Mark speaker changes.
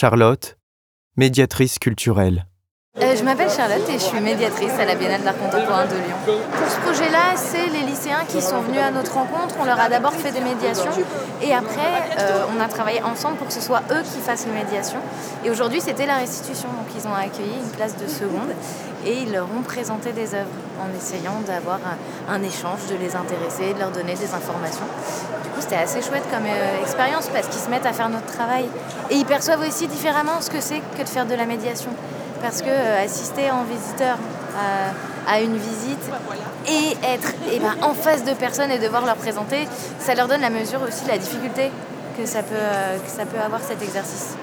Speaker 1: Charlotte, médiatrice culturelle.
Speaker 2: Euh, je m'appelle Charlotte et je suis médiatrice à la Biennale d'art contemporain de Lyon. Pour ce projet-là, c'est les lycéens qui sont venus à notre rencontre. On leur a d'abord fait des médiations et après, euh, on a travaillé ensemble pour que ce soit eux qui fassent les médiations. Et aujourd'hui, c'était la restitution. Donc, ils ont accueilli une place de seconde et ils leur ont présenté des œuvres en essayant d'avoir un, un échange, de les intéresser, de leur donner des informations. Du coup, c'était assez chouette comme euh, expérience parce qu'ils se mettent à faire notre travail et ils perçoivent aussi différemment ce que c'est que de faire de la médiation parce que euh, assister en visiteur à, à une visite et être eh ben, en face de personnes et devoir leur présenter, ça leur donne la mesure aussi de la difficulté que euh, que ça peut avoir cet exercice.